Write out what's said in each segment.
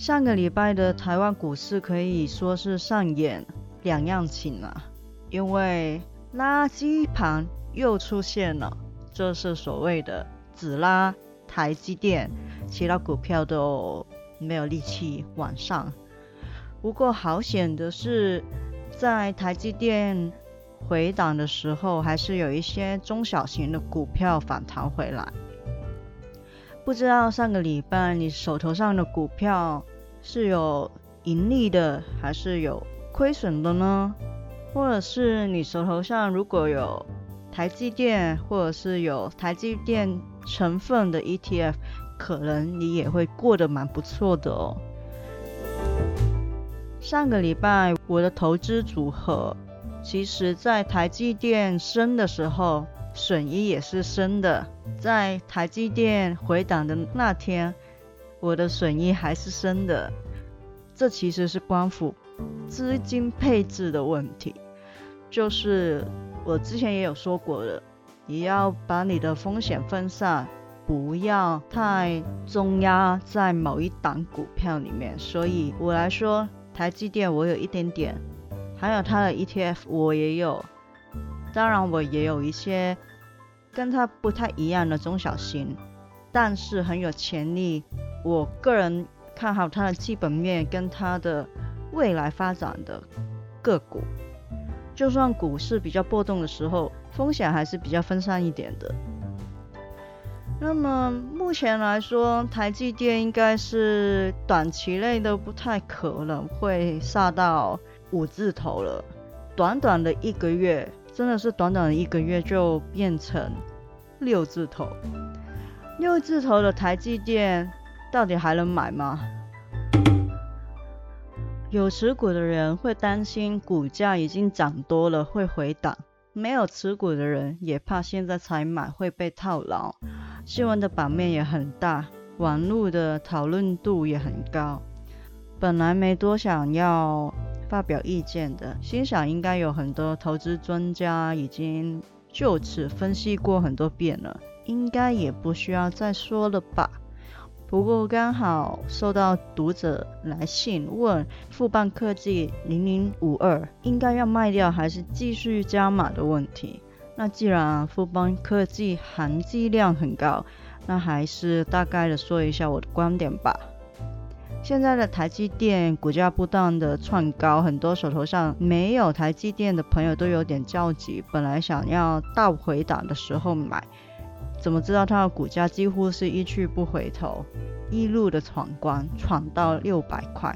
上个礼拜的台湾股市可以说是上演两样情啊，因为垃圾盘又出现了，这是所谓的只拉台积电，其他股票都没有力气往上。不过好险的是。在台积电回档的时候，还是有一些中小型的股票反弹回来。不知道上个礼拜你手头上的股票是有盈利的，还是有亏损的呢？或者是你手头上如果有台积电，或者是有台积电成分的 ETF，可能你也会过得蛮不错的哦。上个礼拜我的投资组合，其实在台积电升的时候，损益也是升的；在台积电回档的那天，我的损益还是升的。这其实是关乎资金配置的问题，就是我之前也有说过的，你要把你的风险分散，不要太重压在某一档股票里面。所以我来说。台积电我有一点点，还有它的 ETF 我也有，当然我也有一些跟它不太一样的中小型，但是很有潜力。我个人看好它的基本面跟它的未来发展的个股，就算股市比较波动的时候，风险还是比较分散一点的。那么目前来说，台积电应该是短期内都不太可能会杀到五字头了。短短的一个月，真的是短短的一个月就变成六字头。六字头的台积电到底还能买吗？有持股的人会担心股价已经涨多了会回档，没有持股的人也怕现在才买会被套牢。新闻的版面也很大，网络的讨论度也很高。本来没多想要发表意见的，心想应该有很多投资专家已经就此分析过很多遍了，应该也不需要再说了吧。不过刚好收到读者来信问富邦科技零零五二应该要卖掉还是继续加码的问题。那既然富邦科技含积量很高，那还是大概的说一下我的观点吧。现在的台积电股价不断的窜高，很多手头上没有台积电的朋友都有点焦急。本来想要大回档的时候买，怎么知道它的股价几乎是一去不回头，一路的闯关，闯到六百块。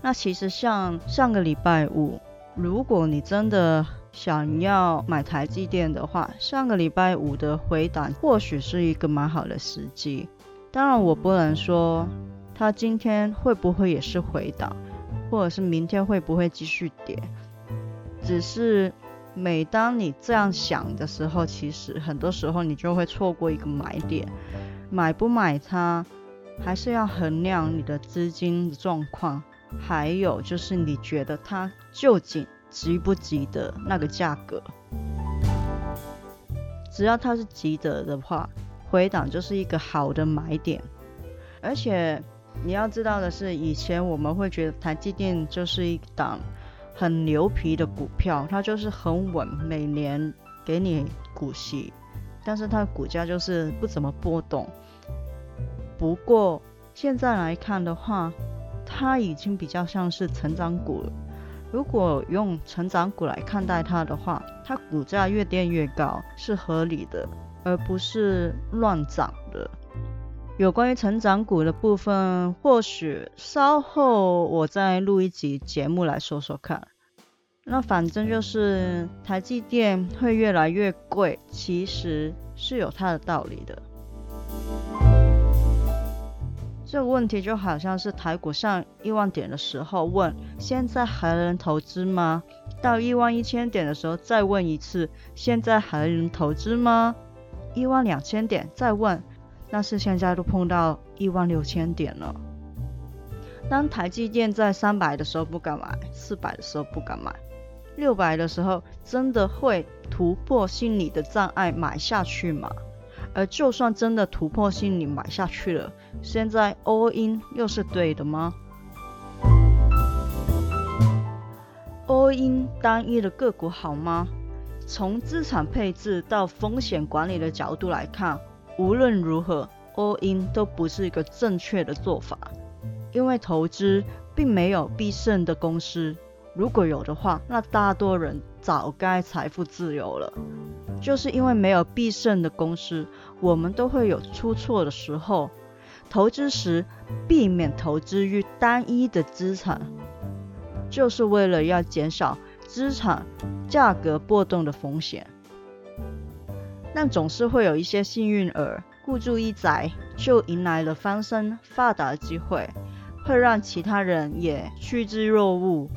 那其实像上个礼拜五，如果你真的想要买台积电的话，上个礼拜五的回档或许是一个蛮好的时机。当然，我不能说它今天会不会也是回档，或者是明天会不会继续跌。只是每当你这样想的时候，其实很多时候你就会错过一个买点。买不买它，还是要衡量你的资金状况，还有就是你觉得它究竟。值不值得那个价格？只要它是值得的话，回档就是一个好的买点。而且你要知道的是，以前我们会觉得台积电就是一档很牛皮的股票，它就是很稳，每年给你股息，但是它的股价就是不怎么波动。不过现在来看的话，它已经比较像是成长股了。如果用成长股来看待它的话，它股价越跌越高是合理的，而不是乱涨的。有关于成长股的部分，或许稍后我再录一集节目来说说看。那反正就是台积电会越来越贵，其实是有它的道理的。这个问题就好像是台股上一万点的时候问，现在还能投资吗？到一万一千点的时候再问一次，现在还能投资吗？一万两千点再问，但是现在都碰到一万六千点了。当台积电在三百的时候不敢买，四百的时候不敢买，六百的时候真的会突破心理的障碍买下去吗？而就算真的突破心理买下去了，现在 all in 又是对的吗？all in 单一的个股好吗？从资产配置到风险管理的角度来看，无论如何 all in 都不是一个正确的做法，因为投资并没有必胜的公司，如果有的话，那大多人早该财富自由了。就是因为没有必胜的公司，我们都会有出错的时候。投资时避免投资于单一的资产，就是为了要减少资产价格波动的风险。但总是会有一些幸运儿，孤注一掷就迎来了翻身发达的机会，会让其他人也趋之若鹜。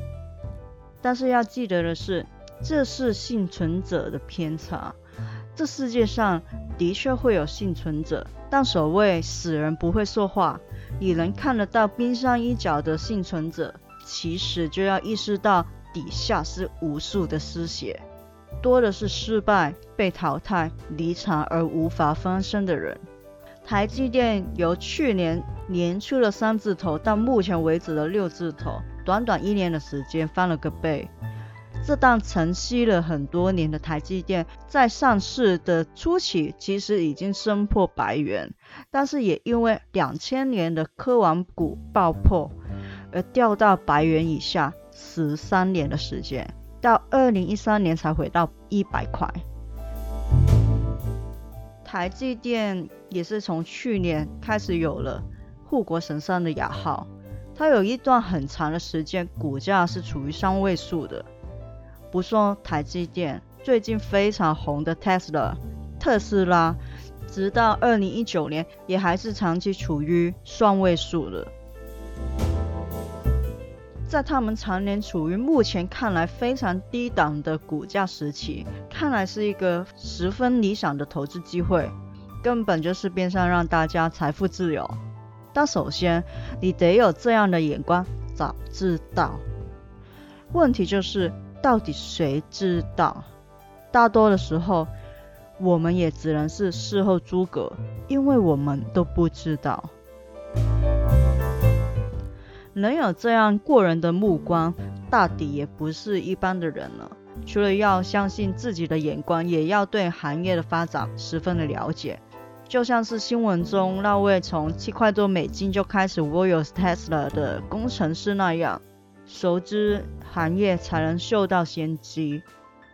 但是要记得的是。这是幸存者的偏差。这世界上的确会有幸存者，但所谓死人不会说话，你能看得到冰山一角的幸存者，其实就要意识到底下是无数的失血，多的是失败、被淘汰、离场而无法翻身的人。台积电由去年年初的三字头到目前为止的六字头，短短一年的时间翻了个倍。这档承袭了很多年的台积电，在上市的初期其实已经升破百元，但是也因为两千年的科网股爆破而掉到百元以下，十三年的时间，到二零一三年才回到一百块。台积电也是从去年开始有了护国神山的雅号，它有一段很长的时间股价是处于三位数的。不说台积电，最近非常红的 Tesla 特斯拉，直到二零一九年也还是长期处于双位数的。在他们常年处于目前看来非常低档的股价时期，看来是一个十分理想的投资机会，根本就是变相让大家财富自由。但首先你得有这样的眼光，早知道。问题就是。到底谁知道？大多的时候，我们也只能是事后诸葛，因为我们都不知道。能有这样过人的目光，大抵也不是一般的人了。除了要相信自己的眼光，也要对行业的发展十分的了解。就像是新闻中那位从七块多美金就开始 Voice Tesla 的工程师那样。熟知行业才能嗅到先机，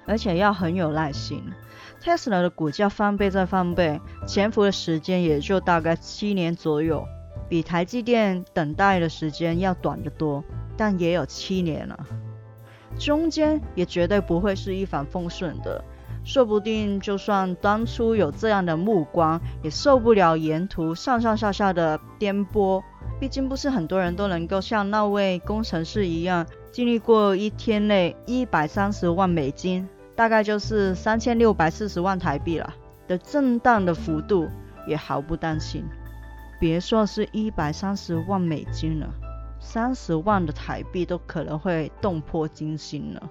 而且要很有耐心。Tesla 的股价翻倍再翻倍，潜伏的时间也就大概七年左右，比台积电等待的时间要短得多，但也有七年了。中间也绝对不会是一帆风顺的，说不定就算当初有这样的目光，也受不了沿途上上下下的颠簸。毕竟不是很多人都能够像那位工程师一样，经历过一天内一百三十万美金，大概就是三千六百四十万台币了的震荡的幅度，也毫不担心。别说是一百三十万美金了，三十万的台币都可能会动魄惊心了。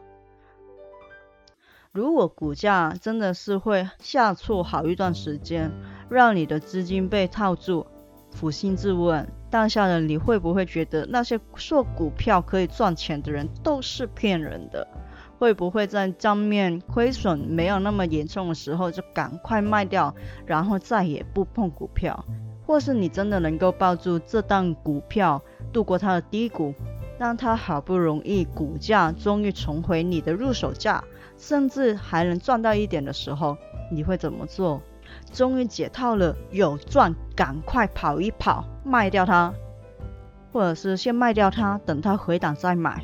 如果股价真的是会下挫好一段时间，让你的资金被套住。抚心自问，当下的你会不会觉得那些说股票可以赚钱的人都是骗人的？会不会在账面亏损没有那么严重的时候就赶快卖掉，然后再也不碰股票？或是你真的能够抱住这档股票度过它的低谷，让它好不容易股价终于重回你的入手价，甚至还能赚到一点的时候，你会怎么做？终于解套了，有赚，赶快跑一跑，卖掉它，或者是先卖掉它，等它回档再买，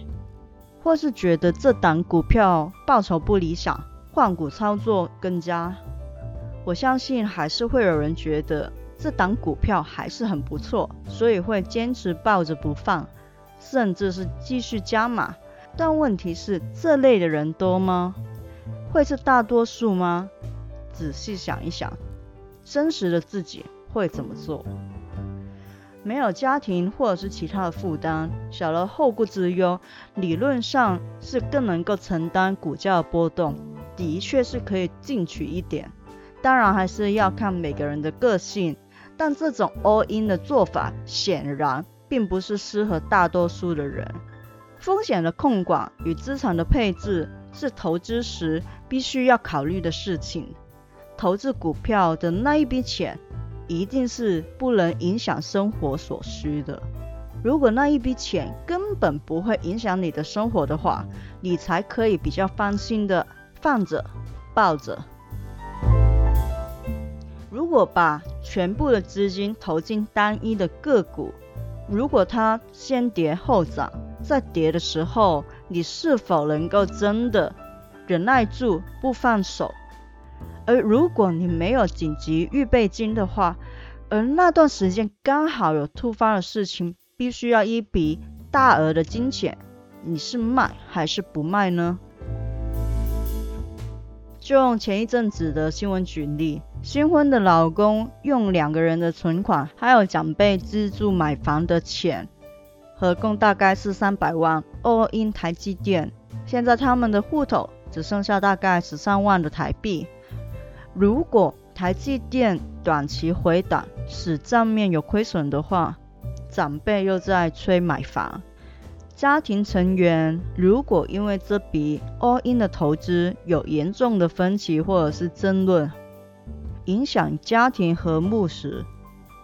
或是觉得这档股票报酬不理想，换股操作更佳。我相信还是会有人觉得这档股票还是很不错，所以会坚持抱着不放，甚至是继续加码。但问题是，这类的人多吗？会是大多数吗？仔细想一想，真实的自己会怎么做？没有家庭或者是其他的负担，少了后顾之忧，理论上是更能够承担股价的波动，的确是可以进取一点。当然还是要看每个人的个性，但这种 all in 的做法显然并不是适合大多数的人。风险的控管与资产的配置是投资时必须要考虑的事情。投资股票的那一笔钱。一定是不能影响生活所需的。如果那一笔钱根本不会影响你的生活的话，你才可以比较放心的放着、抱着。如果把全部的资金投进单一的个股，如果它先跌后涨，在跌的时候，你是否能够真的忍耐住不放手？而如果你没有紧急预备金的话，而那段时间刚好有突发的事情，必须要一笔大额的金钱，你是卖还是不卖呢？就用前一阵子的新闻举例，新婚的老公用两个人的存款，还有长辈资助买房的钱，合共大概是三百万，all in 台积电，现在他们的户头只剩下大概十三万的台币。如果台积电短期回档，使账面有亏损的话，长辈又在催买房，家庭成员如果因为这笔 all in 的投资有严重的分歧或者是争论，影响家庭和睦时，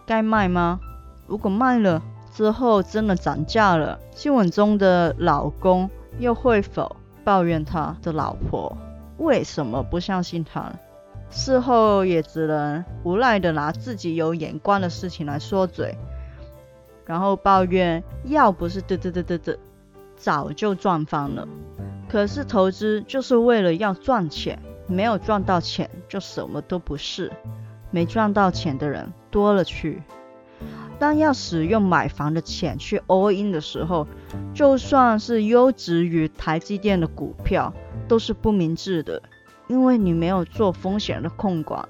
该卖吗？如果卖了之后真的涨价了，新闻中的老公又会否抱怨他的老婆为什么不相信他？事后也只能无奈的拿自己有眼光的事情来说嘴，然后抱怨要不是嘚嘚嘚嘚嘚，早就赚翻了。可是投资就是为了要赚钱，没有赚到钱就什么都不是。没赚到钱的人多了去。当要使用买房的钱去 all in 的时候，就算是优质于台积电的股票，都是不明智的。因为你没有做风险的控管，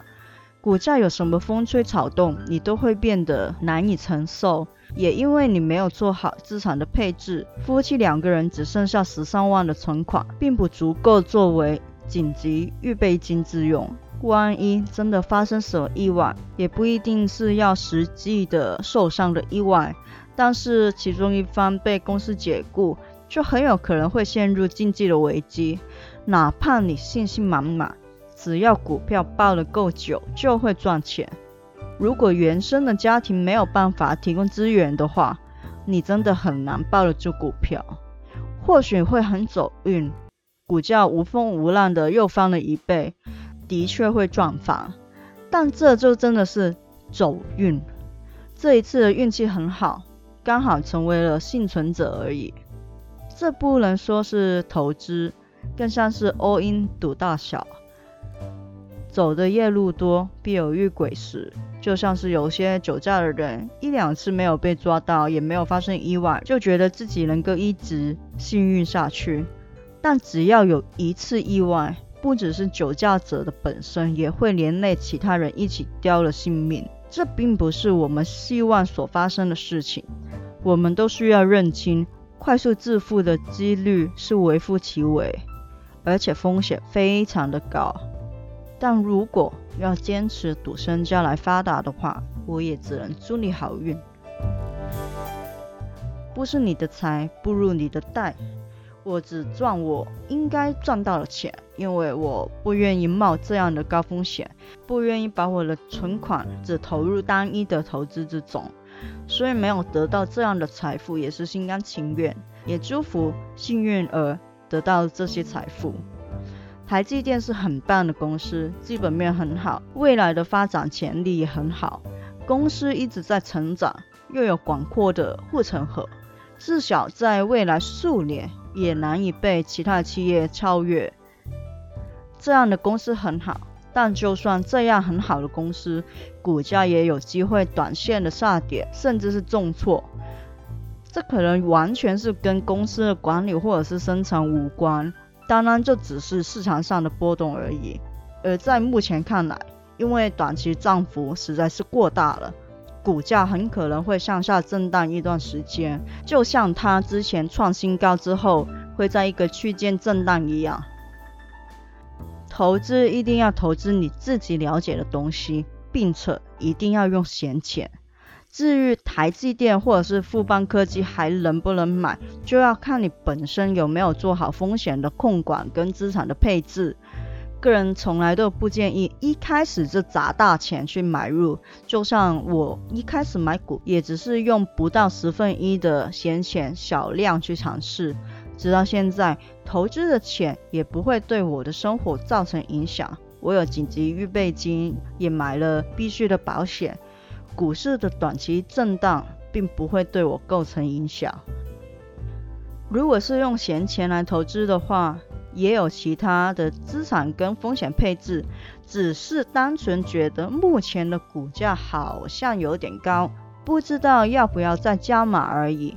股价有什么风吹草动，你都会变得难以承受。也因为你没有做好资产的配置，夫妻两个人只剩下十三万的存款，并不足够作为紧急预备金之用。万一真的发生什么意外，也不一定是要实际的受伤的意外，但是其中一方被公司解雇，就很有可能会陷入经济的危机。哪怕你信心满满，只要股票抱得够久，就会赚钱。如果原生的家庭没有办法提供资源的话，你真的很难抱得住股票。或许会很走运，股价无风无浪的又翻了一倍，的确会赚翻。但这就真的是走运。这一次的运气很好，刚好成为了幸存者而已。这不能说是投资。更像是 all in 赌大小，走的夜路多，必有遇鬼时。就像是有些酒驾的人，一两次没有被抓到，也没有发生意外，就觉得自己能够一直幸运下去。但只要有一次意外，不只是酒驾者的本身，也会连累其他人一起丢了性命。这并不是我们希望所发生的事情。我们都需要认清，快速致富的几率是微乎其微。而且风险非常的高，但如果要坚持赌身家来发达的话，我也只能祝你好运。不是你的财不如你的贷，我只赚我应该赚到的钱，因为我不愿意冒这样的高风险，不愿意把我的存款只投入单一的投资之中，所以没有得到这样的财富也是心甘情愿，也祝福幸运儿。得到这些财富，台积电是很棒的公司，基本面很好，未来的发展潜力也很好。公司一直在成长，又有广阔的护城河，至少在未来数年也难以被其他企业超越。这样的公司很好，但就算这样很好的公司，股价也有机会短线的下跌，甚至是重挫。这可能完全是跟公司的管理或者是生产无关，当然这只是市场上的波动而已。而在目前看来，因为短期涨幅实在是过大了，股价很可能会向下震荡一段时间，就像它之前创新高之后会在一个区间震荡一样。投资一定要投资你自己了解的东西，并且一定要用闲钱。至于台积电或者是富邦科技还能不能买，就要看你本身有没有做好风险的控管跟资产的配置。个人从来都不建议一开始就砸大钱去买入，就像我一开始买股，也只是用不到十分一的闲钱小量去尝试。直到现在，投资的钱也不会对我的生活造成影响。我有紧急预备金，也买了必须的保险。股市的短期震荡并不会对我构成影响。如果是用闲钱来投资的话，也有其他的资产跟风险配置，只是单纯觉得目前的股价好像有点高，不知道要不要再加码而已。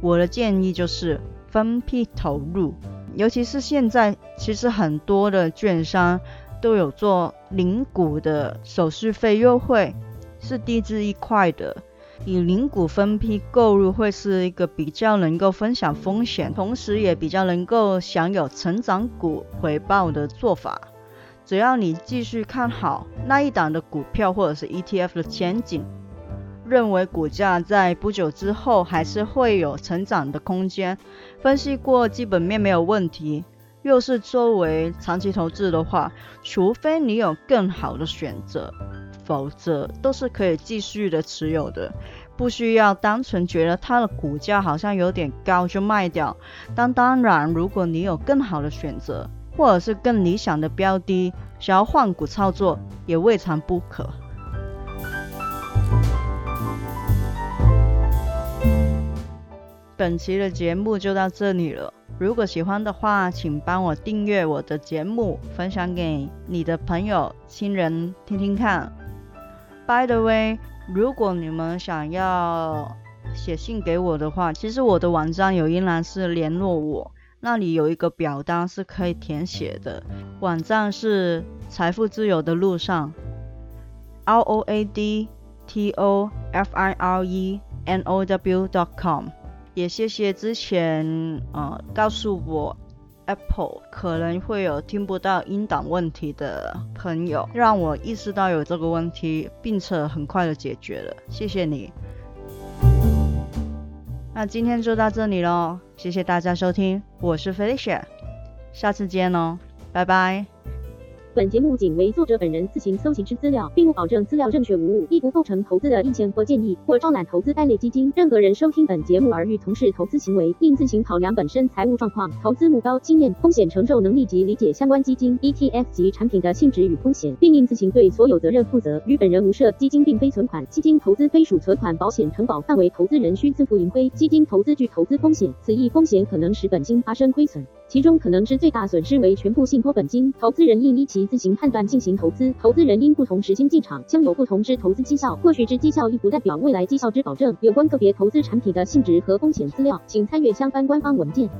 我的建议就是。分批投入，尤其是现在，其实很多的券商都有做零股的手续费优惠，是低至一块的。以零股分批购入，会是一个比较能够分享风险，同时也比较能够享有成长股回报的做法。只要你继续看好那一档的股票或者是 ETF 的前景。认为股价在不久之后还是会有成长的空间，分析过基本面没有问题，又是作为长期投资的话，除非你有更好的选择，否则都是可以继续的持有的，不需要单纯觉得它的股价好像有点高就卖掉。但当然，如果你有更好的选择，或者是更理想的标的，想要换股操作，也未尝不可。本期的节目就到这里了。如果喜欢的话，请帮我订阅我的节目，分享给你的朋友、亲人听听看。By the way，如果你们想要写信给我的话，其实我的网站有一栏是联络我，那里有一个表单是可以填写的。网站是财富自由的路上，r o a d t o f i r e n o w dot com。也谢谢之前呃告诉我 Apple 可能会有听不到音档问题的朋友，让我意识到有这个问题，并且很快的解决了，谢谢你。那今天就到这里喽，谢谢大家收听，我是 Felicia，下次见哦，拜拜。本节目仅为作者本人自行搜集之资料，并不保证资料正确无误，亦不构成投资的意见或建议，或招揽投资该类基金。任何人收听本节目而欲从事投资行为，应自行考量本身财务状况、投资目标、经验、风险承受能力及理解相关基金、ETF 及产品的性质与风险，并应自行对所有责任负责。与本人无涉，基金并非存款，基金投资非属存款保险承保范围，投资人需自负盈亏。基金投资具投资风险，此一风险可能使本金发生亏损。其中可能之最大损失为全部信托本金，投资人应依其自行判断进行投资。投资人因不同时间进场，将有不同之投资绩效。或许之绩效亦不代表未来绩效之保证。有关个别投资产品的性质和风险资料，请参阅相关官方文件。